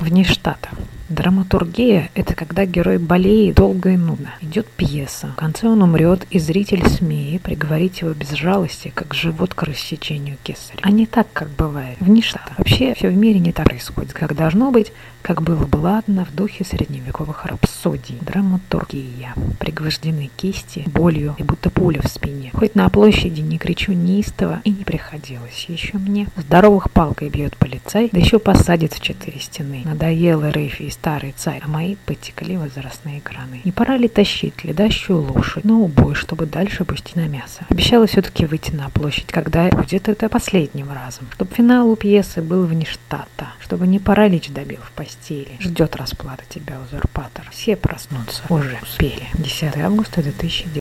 вне штата. Драматургия – это когда герой болеет долго и нудно. Идет пьеса. В конце он умрет, и зритель смеет приговорить его без жалости, как живот к рассечению кесаря. А не так, как бывает. В ништата. Вообще, все в мире не так происходит, как должно быть, как было бы ладно в духе средневековых рапсодий. Драматургия. Пригвождены кисти, болью и будто пуля в спине. Хоть на площади не кричу неистово и не приходилось еще мне. Здоровых палкой бьет полицай, да еще посадит в четыре стены. Надоело Рейфи старый царь, а мои потекли возрастные краны. Не пора ли тащить ледащую лошадь на убой, чтобы дальше пустить на мясо? Обещала все-таки выйти на площадь, когда будет это последним разом. Чтобы финал у пьесы был вне штата, чтобы не паралич добил в постели. Ждет расплата тебя, узурпатор. Все проснутся. Уже успели. 10 августа 2009